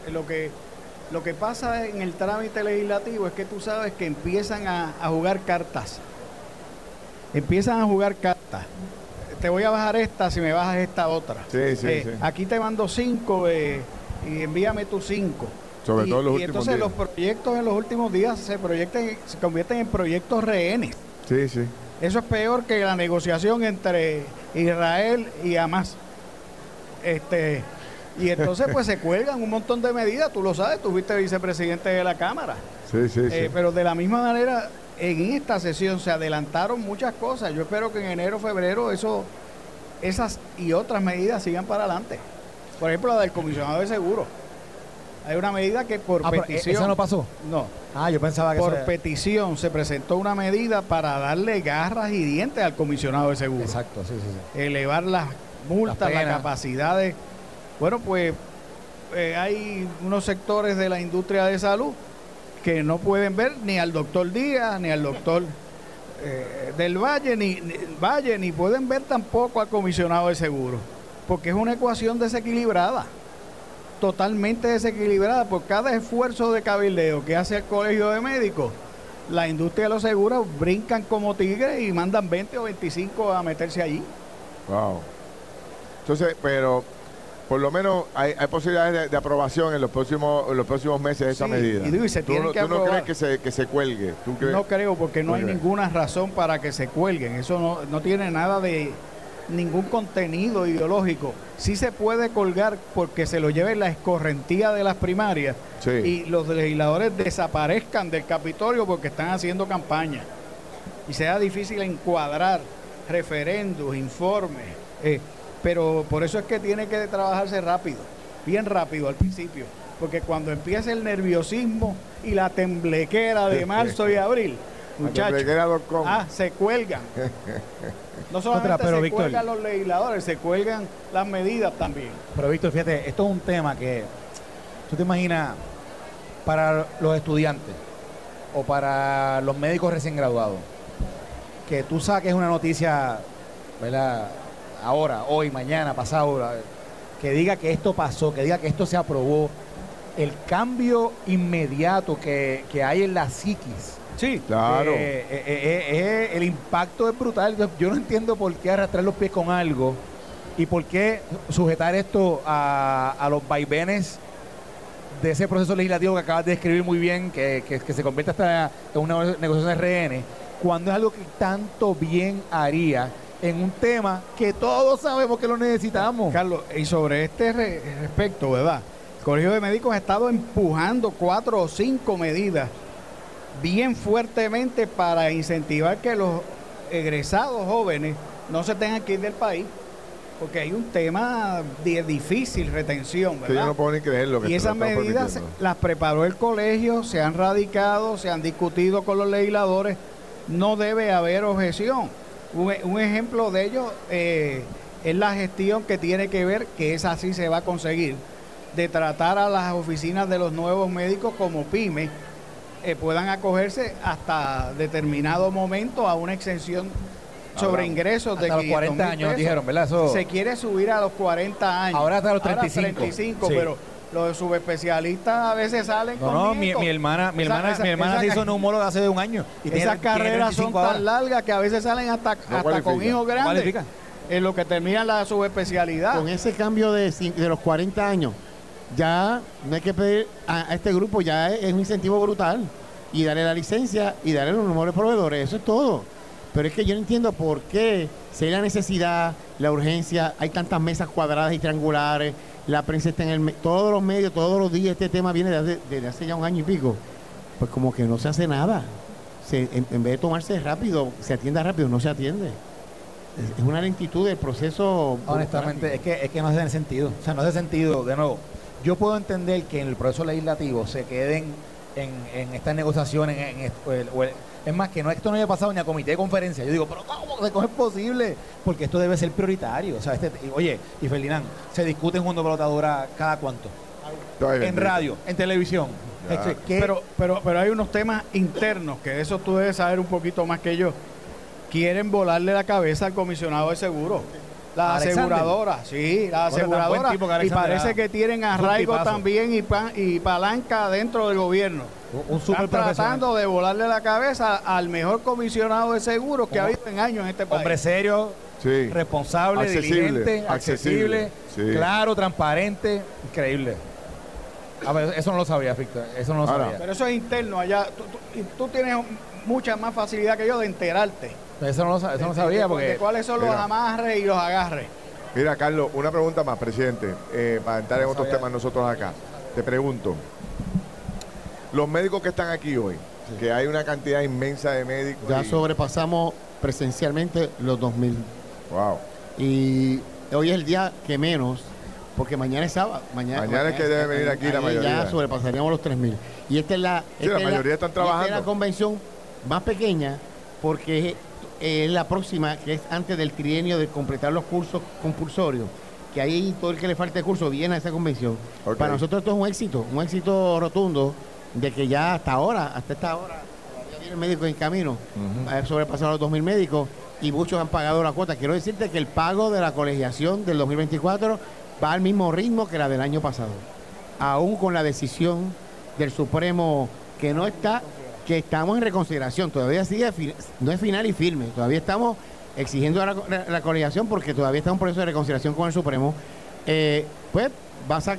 Eh, Lo que, lo que pasa en el trámite legislativo es que tú sabes que empiezan a, a jugar cartas. Empiezan a jugar cartas. Te voy a bajar esta si me bajas esta otra. Sí, sí, Eh, sí. Aquí te mando cinco eh, y envíame tus cinco. Sobre y, todo en los y últimos entonces días. los proyectos en los últimos días se, proyecten, se convierten en proyectos rehenes. Sí, sí. Eso es peor que la negociación entre Israel y Hamas. Este, y entonces pues se cuelgan un montón de medidas, tú lo sabes, tú fuiste vicepresidente de la Cámara. Sí, sí, sí. Eh, pero de la misma manera, en esta sesión se adelantaron muchas cosas. Yo espero que en enero, febrero, eso, esas y otras medidas sigan para adelante. Por ejemplo, la del comisionado de seguro. Hay una medida que por Ah, ¿e- petición. ¿Esa no pasó? No, Ah, yo pensaba que por eso- petición se presentó una medida para darle garras y dientes al comisionado de seguro. Exacto, sí, sí, sí. Elevar las multas, Las las, capacidades. Bueno, pues eh, hay unos sectores de la industria de salud que no pueden ver ni al doctor Díaz ni al doctor eh, del Valle ni, ni- Valle ni pueden ver tampoco al comisionado de seguro, porque es una ecuación desequilibrada, totalmente desequilibrada por cada esfuerzo de cabildeo que hace el colegio de médicos. La industria de los seguros brincan como tigres y mandan 20 o 25 a meterse allí. Wow. Entonces, pero por lo menos hay, hay posibilidades de, de aprobación en los próximos en los próximos meses de esta Sí, medida. y digo, y se ¿Tú, no- que tú no aprobar. crees que se, que se cuelgue? ¿Tú crees? No creo, porque no hay ninguna razón para que se cuelguen. Eso no, no tiene nada de ningún contenido ideológico. Sí se puede colgar porque se lo lleve la escorrentía de las primarias Sí. y los legisladores desaparezcan del Capitolio porque están haciendo campaña. Y sea difícil encuadrar referendos, informes. eh, pero por eso es que tiene que trabajarse rápido, bien rápido al principio. Porque cuando empieza el nerviosismo y la temblequera de marzo y abril, muchachos, ah, se cuelgan. No solamente pero, se Víctor. cuelgan los legisladores, se cuelgan las medidas también. Pero Víctor, fíjate, esto es un tema que tú te imaginas para los estudiantes o para los médicos recién graduados, que tú saques una noticia, ¿verdad? Ahora, hoy, mañana, pasado, que diga que esto pasó, que diga que esto se aprobó, el cambio inmediato que, que hay en la psiquis. Sí, Claro. Eh, eh, eh, eh, el impacto es brutal. Yo- Yo no entiendo por qué arrastrar los pies con algo y por qué sujetar esto a, a los vaivenes de ese proceso legislativo que acabas de describir muy bien, que, que- que se convierte hasta en una negociación de RN, cuando es algo que tanto bien haría en un tema que todos sabemos que lo necesitamos. Carlos, y sobre este re- respecto, ¿verdad? El Colegio de Médicos ha estado empujando cuatro o cinco medidas bien fuertemente para incentivar que los egresados jóvenes no se tengan que ir del país, porque hay un tema de difícil retención, Que yo ¿verdad? no puedo ni creer lo que y esas medidas las preparó el colegio, se han radicado, se han discutido con los legisladores, no debe haber objeción. Un, un ejemplo de ello eh, es la gestión que tiene que ver, que esa sí se va a conseguir, de tratar a las oficinas de los nuevos médicos como pymes, eh, puedan acogerse hasta determinado momento a una exención sobre ingresos de Hasta los 500 40 mil años pesos. dijeron, ¿verdad? Eso- Se quiere subir a los 40 años. Ahora hasta los 35. 35, Sí. pero los subespecialistas a veces salen No, con no, mi, mi hermana, mi Esa- hermana, esa- mi hermana esa- se hizo neumóloga hace un año. Y Esas tiene carreras son 35 ahora. tan largas que a veces salen hasta, hasta con hijos grandes. En lo que termina la subespecialidad. Con ese cambio de, de los 40 años, ya no hay que pedir a, a este grupo, ya es, es un incentivo brutal. Y darle la licencia y darle los números de proveedores, eso es todo. Pero es que yo no entiendo por qué, si hay la necesidad, la urgencia, hay tantas mesas cuadradas y triangulares, la prensa está en el... Todos los medios, todos los días, este tema viene desde, desde hace ya un año y pico. Pues como que no se hace nada. Se- en, en vez de tomarse rápido, se atienda rápido, no se atiende. Es, es una lentitud del proceso. Honestamente, es que, es que no hace sentido. O sea, no hace sentido. De nuevo, yo puedo entender que en el proceso legislativo se queden en, en estas negociaciones. En, en- es más, que no esto no haya pasado ni a comité de conferencia. Yo digo, pero ¿cómo, ¿cómo es posible? Porque esto debe ser prioritario. O sea, este, y- oye, y Ferdinand, se discuten junto pelotadora cada cuánto. Ay, En radio, en televisión. Este, ¿qué- Pero, pero, pero hay unos temas internos que de eso tú debes saber un poquito más que yo. Quieren volarle la cabeza al comisionado de seguro. La Alexander. aseguradora, sí, la aseguradora. tipo que Y parece que tienen arraigo también y, pa- y palanca dentro del gobierno. un super Están profesional. tratando de volarle la cabeza al mejor comisionado de seguros que ha habido en años en este país. Hombre serio, Sí. responsable, Accesible, diligente, accesible, accesible, sí. claro, transparente, increíble. A ver, eso no lo sabía, Víctor. Eso no lo Ahora, sabía. Pero eso es interno allá. Tú, tú- y tú tienes mucha más facilidad que yo de enterarte. Eso no lo, sa- eso no de- sabía porque de cuáles son los Mira. amarres y los agarres. Mira, Carlos, una pregunta más, presidente, eh, para entrar en otros sabía. temas nosotros acá. Te pregunto, los médicos que están aquí hoy, que hay una cantidad inmensa de médicos. Ya y- sobrepasamos presencialmente los 2000. Wow. Y hoy es el día que menos, porque mañana es sábado. Mañana, Mañana es que debe venir aquí la mayoría. Ya sobrepasaríamos los 3000. Y esta es la. Sí, esta la es mayoría están y esta es trabajando. la convención más pequeña, porque es, es la próxima, que es antes del trienio de completar los cursos compulsorios. Que ahí todo el que le falte curso viene a esa convención. Para nosotros esto es un éxito, un éxito rotundo de que ya hasta ahora, hasta esta hora, todavía mil médicos en camino, uh sobrepasado los 2.000 médicos y muchos han pagado la cuota. Quiero decirte que el pago de la colegiación del 2024 va al mismo ritmo que la del año pasado. Aún con la decisión del Supremo que no está, que estamos en reconsideración, todavía sigue, no es final y firme, todavía estamos exigiendo la, colegiación porque todavía está un proceso de reconciliación con el Supremo. Eh, pues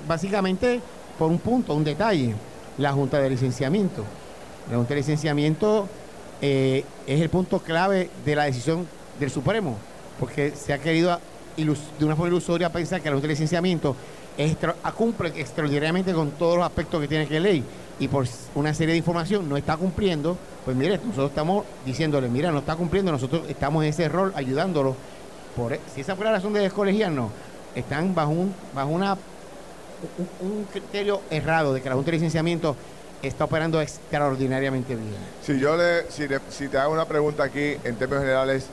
básicamente por un punto, un detalle, la Junta de Licenciamiento. La Junta de Licenciamiento eh, es el punto clave de la decisión del Supremo, porque se ha querido de una forma ilusoria pensar que la Junta de Licenciamiento cumple extraordinariamente con todos los aspectos que tiene que ley y por una serie de información no está cumpliendo, pues mire, nosotros estamos diciéndole, mira, no está cumpliendo, nosotros estamos en ese rol ayudándolo. Por, e, si esa fue la razón de descolegiarnos, están bajo un, bajo una un, criterio errado de que la Junta de Licenciamiento está operando extraordinariamente bien. Si yo le, si, si te hago una pregunta aquí en términos generales,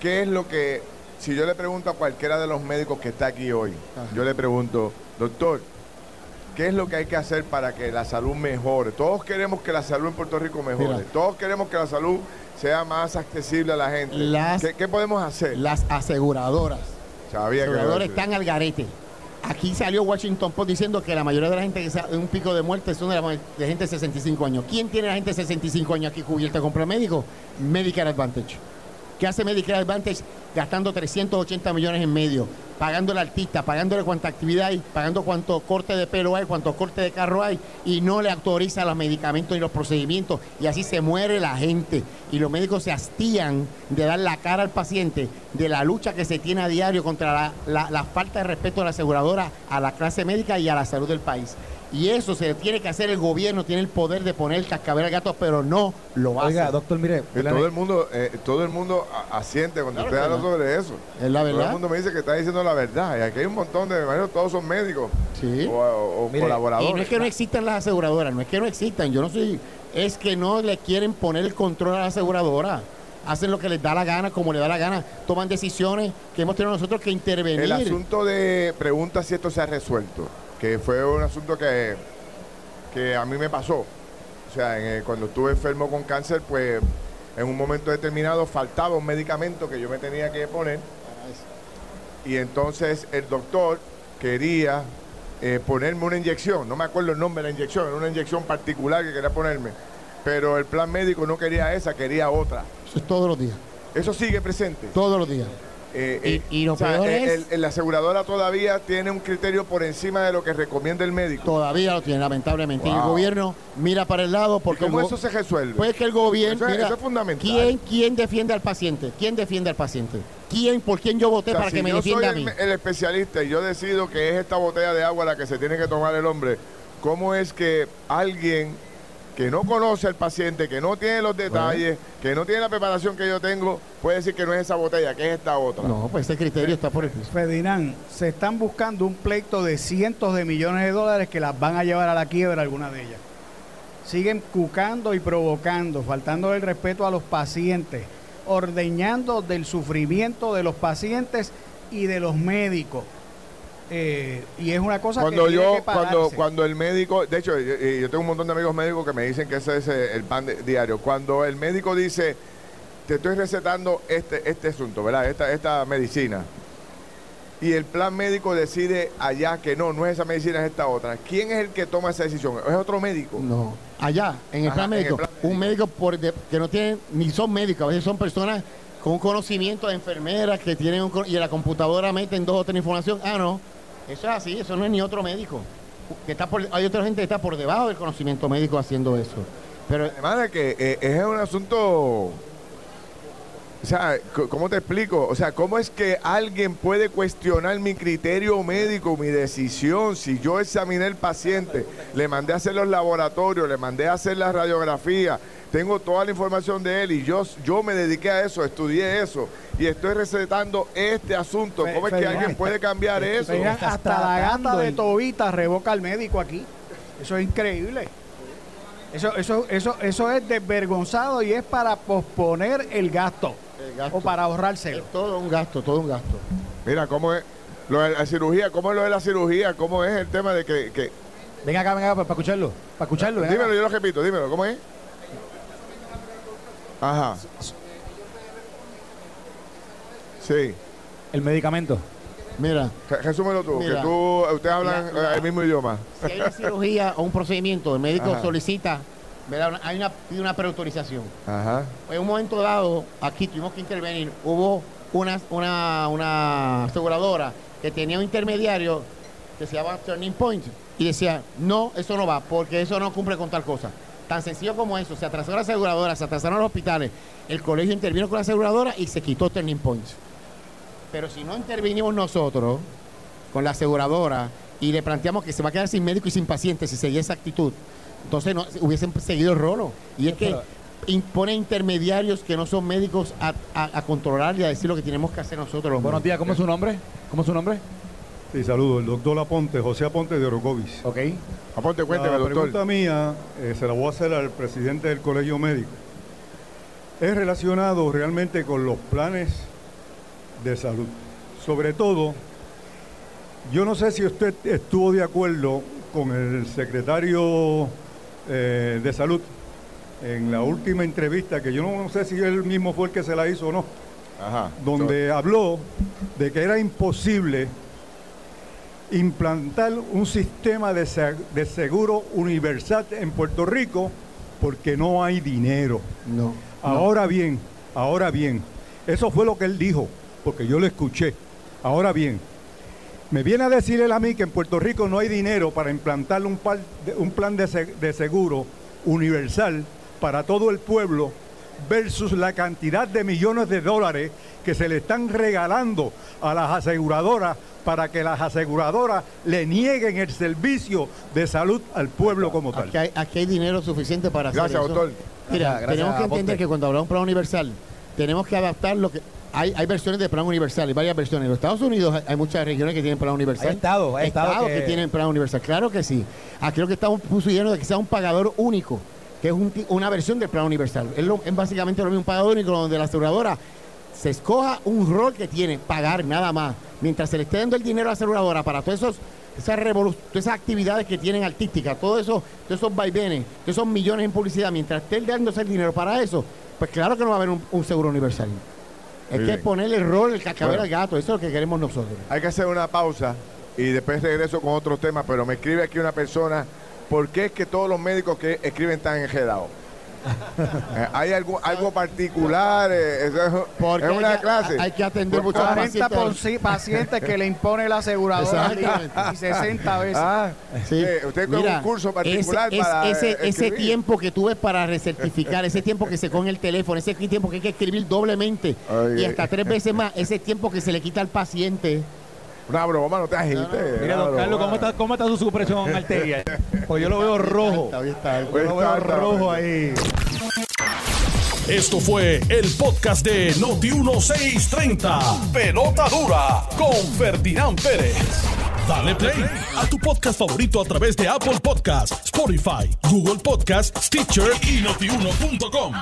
¿qué es lo que, si yo le pregunto a cualquiera de los médicos que está aquí hoy, yo le pregunto, doctor, ¿qué es lo que hay que hacer para que la salud mejore? Todos queremos que la salud en Puerto Rico mejore, todos queremos que la salud sea más accesible a la gente. ¿Qué, podemos hacer? Las aseguradoras. Sabía las aseguradoras están al garete. Aquí salió Washington Post diciendo que la mayoría de la gente que en un pico de muerte son de, gente de 65 años. ¿Quién tiene la gente de 65 años aquí cubierta con médico? Medicare Advantage. ¿Qué hace Medicare Advantage? Gastando 380 millones en medio, pagando al artista, pagándole cuánta actividad hay, pagando cuánto corte de pelo hay, cuánto corte de carro hay, y no le autoriza los medicamentos y los procedimientos, y así se muere la gente. Y los médicos se hastían de dar la cara al paciente de la lucha que se tiene a diario contra la, la falta de respeto de la aseguradora a la clase médica y a la salud del país. Y eso se tiene que hacer el gobierno, tiene el poder de poner el cascabel al gato, pero no lo hace. Oiga, doctor, mire. todo, el mundo, eh, todo el mundo asiente cuando usted habla sobre eso. Es la verdad. Todo el mundo me dice que está diciendo la verdad. Y aquí hay un montón de, todos son médicos sí. o, colaboradores. Y no es que no existan las aseguradoras, no es que no existan. Yo no soy. Es que no le quieren poner el control a la aseguradora hacen lo que les da la gana, como les da la gana, toman decisiones que hemos tenido nosotros que intervenir. El asunto de pregunta si esto se ha resuelto que fue un asunto que, que a mí me pasó. O sea, cuando estuve enfermo con cáncer, pues en un momento determinado faltaba un medicamento que yo me tenía que poner. Y entonces el doctor quería eh, ponerme una inyección, no me acuerdo el nombre de la inyección, era una inyección particular que quería ponerme. Pero el plan médico no quería esa, quería otra. Eso es todos los días. Eso sigue presente. Todos los días. Eh, y, lo peor es... la aseguradora todavía tiene un criterio por encima de lo que recomienda el médico. Todavía lo tiene, lamentablemente. Y el gobierno mira para el lado porque... ¿Cómo eso se resuelve? Pues que el gobierno... Eso, es fundamental. ¿quién, ¿Quién defiende al paciente? ¿Quién defiende al paciente? ¿Quién, ¿Por quién yo voté para que me defienda a mí? El, el especialista y yo decido que es esta botella de agua la que se tiene que tomar el hombre, ¿cómo es que alguien que no conoce al paciente, que no tiene los detalles, que no tiene la preparación que yo tengo, puede decir que no es esa botella, que es esta otra. No, pues ese criterio está por el piso. Ferdinand, se están buscando un pleito de cientos de millones de dólares que las van a llevar a la quiebra algunas de ellas. Siguen cucando y provocando, faltando el respeto a los pacientes, ordeñando del sufrimiento de los pacientes y de los médicos. Eh, y es una cosa cuando que yo cuando cuando el médico de hecho yo, tengo un montón de amigos médicos que me dicen que ese es el pan diario. Cuando el médico dice te estoy recetando este este asunto verdad esta esta medicina y el plan médico decide allá que no, no es esa medicina, es esta otra. ¿Quién es el que toma esa decisión? ¿Es otro médico? No, allá, en el, plan, médico, Un médico. por que no tiene, ni son médicos, a veces son personas con un conocimiento de enfermeras que tienen un, y en la computadora meten dos o tres información. Ah, no, eso es así, eso no es ni otro médico. Que está hay otra gente que está por debajo del conocimiento médico haciendo eso. Pero además de que eh, es un asunto o sea, ¿cómo te explico? O sea, ¿cómo es que alguien puede cuestionar mi criterio médico, mi decisión? Si yo examiné el paciente, le mandé a hacer los laboratorios, le mandé a hacer la radiografía, tengo toda la información de él y yo, yo me dediqué a eso, estudié eso y estoy recetando este asunto. ¿Cómo es que alguien puede cambiar eso? hasta la gata de Tobita revoca al médico aquí. Eso es increíble. Eso, eso, eso, eso es desvergonzado y es para posponer el gasto, o para ahorrárselo. Es todo un gasto, todo un gasto. Mira, ¿cómo es lo de la cirugía? ¿Cómo es lo de la cirugía? ¿Cómo es el tema de que... que... Venga acá, venga acá, para, escucharlo. Para escucharlo. Dímelo, yo lo repito, dímelo, ¿cómo es? Ajá. Sí. El medicamento. Mira, Resúmelo tú, Mira, que tú, ustedes hablan la- la- eh, el mismo idioma. si hay una cirugía o un procedimiento, el médico Ajá. solicita, ¿verdad? Hay una, pide una preautorización. Ajá. En un momento dado, aquí tuvimos que intervenir, hubo una, una, una aseguradora que tenía un intermediario que se llama Turning Point y decía, no, eso no va, porque eso no cumple con tal cosa. Tan sencillo como eso, se atrasó la aseguradora, se atrasaron los hospitales, el colegio intervino con la aseguradora y se quitó Turning Point. Pero si no intervinimos nosotros con la aseguradora y le planteamos que se va a quedar sin médico y sin paciente si seguía esa actitud, entonces no hubiesen seguido el rolo. Y es que impone intermediarios que no son médicos a, a- a controlar y a decir lo que tenemos que hacer nosotros. los Buenos días, ¿cómo es su nombre? ¿Cómo es su nombre? Sí, saludo. El doctor Aponte, José Aponte de Orocovis. Ok. Aponte, cuénteme, La doctor. pregunta mía eh, se la voy a hacer al presidente del Colegio Médico. Es relacionado realmente con los planes de salud. Sobre todo, yo no sé si usted estuvo de acuerdo con el secretario eh, de salud en la última entrevista, que yo no sé si él mismo fue el que se la hizo o no, Ajá. donde habló de que era imposible implantar un sistema de, de seguro universal en Puerto Rico porque no hay dinero. No. Ahora bien, ahora bien, eso fue lo que él dijo, porque yo lo escuché. Ahora bien, me viene a decir él a mí que en Puerto Rico no hay dinero para implantar un, par- de- un plan de seguro universal para todo el pueblo versus la cantidad de millones de dólares que se le están regalando a las aseguradoras para que las aseguradoras le nieguen el servicio de salud al pueblo como tal. Aquí hay, aquí hay dinero suficiente para hacer Gracias, eso. doctor. Mira, Gracias, tenemos que entender que cuando hablamos de plan universal, tenemos que adaptar lo que... Hay, hay versiones de plan universal, hay varias versiones. En los Estados Unidos hay, hay muchas regiones que tienen plan universal. Hay estados, hay estados que... que- tienen plan universal. Claro que sí. Aquí lo que estamos pusiendo de que sea un pagador único, que es un una versión del plan universal. Es, lo- es básicamente lo mismo, un pagador único donde la aseguradora se escoja un rol que tiene, pagar nada más. Mientras se le esté dando el dinero a la aseguradora para todos esos esas, todas esas actividades que tienen artísticas, todo eso, todos esos vaivenes, todos esos millones en publicidad, mientras esté dándose el dinero para eso, pues claro que no va a haber un, un seguro universal. Es Muy que bien. ponerle el rol, el cascabel Bueno. al gato, eso es lo que queremos nosotros. Hay que hacer una pausa y después regreso con otros temas, pero me escribe aquí una persona, ¿por qué es que todos los médicos que escriben están enredados? ¿Hay algo, algo particular? Eh, eso es, Porque es hay una que- clase. Hay que atender muchos 40 pacientes. por sí, pacientes que le impone la aseguradora y 60 veces. Ah, Sí. eh, usted con Mira, un curso particular ese, es- para ese, tiempo que tú ves para recertificar, ese tiempo que se coge el teléfono, ese tiempo que hay que escribir doblemente Ay, y ay. hasta tres veces más, ese tiempo que se le quita al paciente. Una broma, no te agites. Mira, don Carlos. ¿cómo está, ¿cómo está su supresión arterial? Pues yo lo veo rojo. Está bien, está bien. Yo lo veo está, rojo está. ahí. Esto fue el podcast de Noti1630. Pelota dura con Ferdinand Pérez. Dale play a tu podcast favorito a través de Apple Podcasts, Spotify, Google Podcasts, Stitcher y notiuno.com.